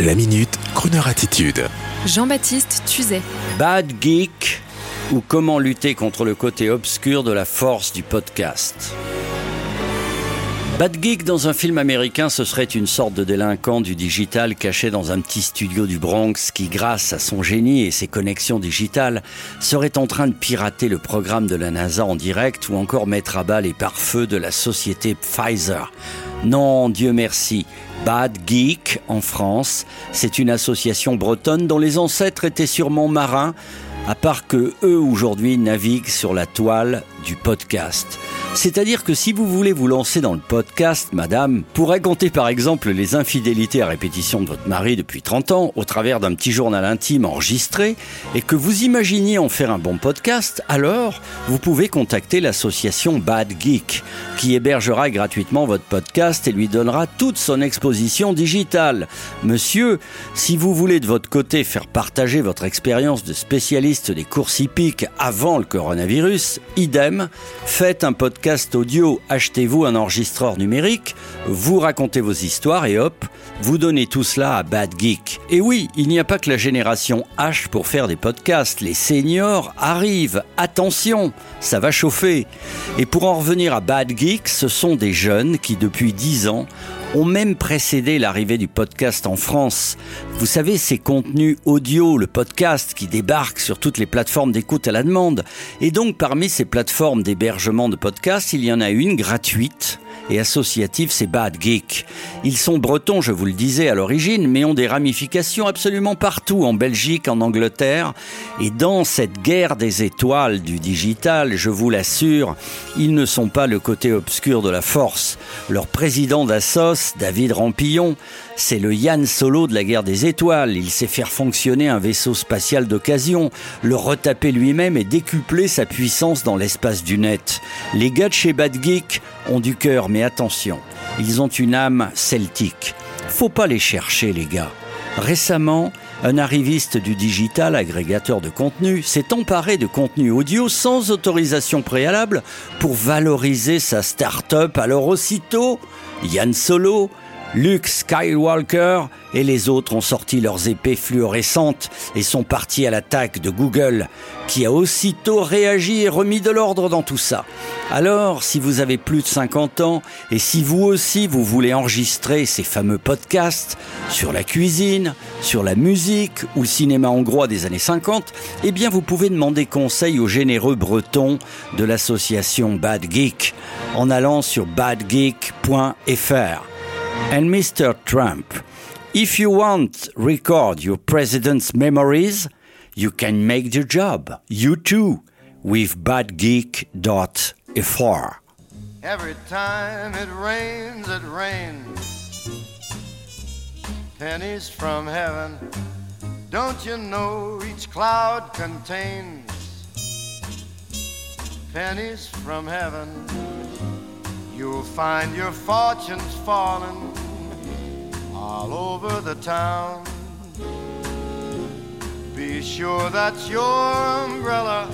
La minute, Kroneur attitude. Jean-Baptiste Tuzet. Bad Geek ou comment lutter contre le côté obscur de la force du podcast. Bad Geek dans un film américain, ce serait une sorte de délinquant du digital caché dans un petit studio du Bronx qui, grâce à son génie et ses connexions digitales, serait en train de pirater le programme de la NASA en direct ou encore mettre à bas les pare-feux de la société Pfizer. Non, Dieu merci. Bad Geek en France, c'est une association bretonne dont les ancêtres étaient sûrement marins, à part que eux aujourd'hui naviguent sur la toile du podcast. C'est-à-dire que si vous voulez vous lancer dans le podcast, madame, pour raconter par exemple les infidélités à répétition de votre mari depuis 30 ans au travers d'un petit journal intime enregistré et que vous imaginiez en faire un bon podcast, alors vous pouvez contacter l'association Bad Geek qui hébergera gratuitement votre podcast et lui donnera toute son exposition digitale. Monsieur, si vous voulez de votre côté faire partager votre expérience de spécialiste des courses hippiques avant le coronavirus, idem, faites un podcast podcast audio, achetez-vous un enregistreur numérique, vous racontez vos histoires et hop, vous donnez tout cela à Bad Geek. Et oui, il n'y a pas que la génération H pour faire des podcasts, les seniors arrivent, attention, ça va chauffer. Et pour en revenir à Bad Geek, ce sont des jeunes qui depuis 10 ans ont même précédé l'arrivée du podcast en France. Vous savez, ces contenus audio, le podcast qui débarque sur toutes les plateformes d'écoute à la demande. Et donc, parmi ces plateformes d'hébergement de podcasts, il y en a une gratuite et associatif, c'est Bad Geek. Ils sont bretons, je vous le disais à l'origine, mais ont des ramifications absolument partout, en Belgique, en Angleterre. Et dans cette guerre des étoiles du digital, je vous l'assure, ils ne sont pas le côté obscur de la force. Leur président d'Assos, David Rampillon, c'est le Yann Solo de la guerre des étoiles. Il sait faire fonctionner un vaisseau spatial d'occasion, le retaper lui-même et décupler sa puissance dans l'espace du net. Les gars de chez Bad Geek ont du cœur, mais attention, ils ont une âme celtique. Faut pas les chercher, les gars. Récemment, un arriviste du digital, agrégateur de contenu, s'est emparé de contenu audio sans autorisation préalable pour valoriser sa start-up. Alors aussitôt, Yann Solo, Luke Skywalker et les autres ont sorti leurs épées fluorescentes et sont partis à l'attaque de Google, qui a aussitôt réagi et remis de l'ordre dans tout ça. Alors, si vous avez plus de 50 ans et si vous aussi vous voulez enregistrer ces fameux podcasts sur la cuisine, sur la musique ou le cinéma hongrois des années 50, eh bien vous pouvez demander conseil aux généreux bretons de l'association Bad Geek en allant sur badgeek.fr. And Mr. Trump, if you want record your president's memories, you can make the job. You too, with badgeek.fr. Every time it rains, it rains. Pennies from heaven. Don't you know each cloud contains pennies from heaven? You'll find your fortunes falling all over the town. Be sure that your umbrella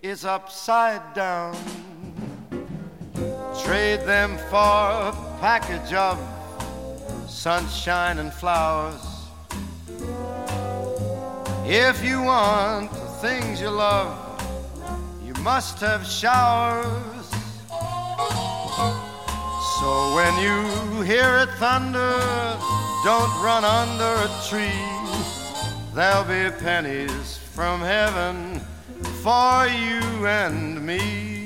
is upside down. Trade them for a package of sunshine and flowers. If you want the things you love, you must have showers. So when you hear it thunder, don't run under a tree. There'll be pennies from heaven for you and me.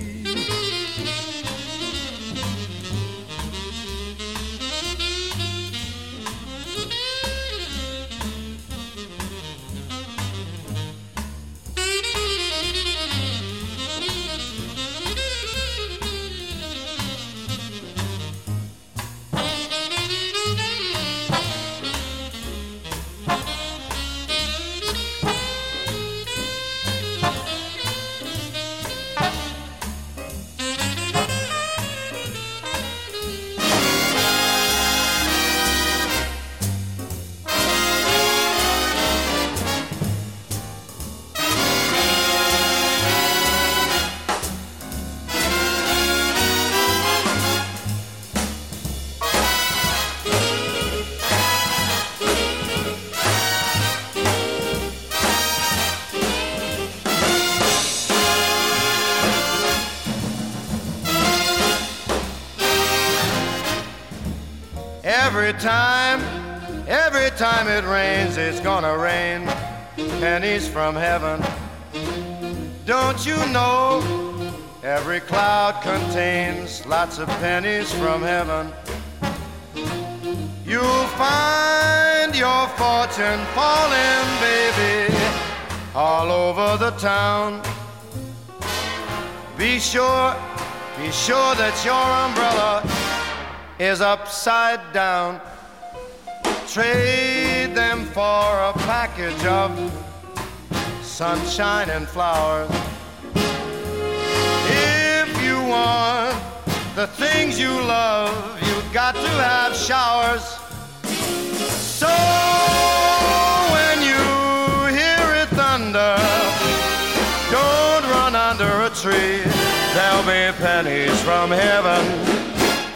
Every time, every time it rains, it's gonna rain pennies from heaven. Don't you know? Every cloud contains lots of pennies from heaven. You'll find your fortune falling, baby, all over the town. Be sure, be sure that your umbrella is upside down. Trade them for a package of sunshine and flowers. If you want the things you love, you've got to have showers. So when you hear it thunder, don't run under a tree. There'll be pennies from heaven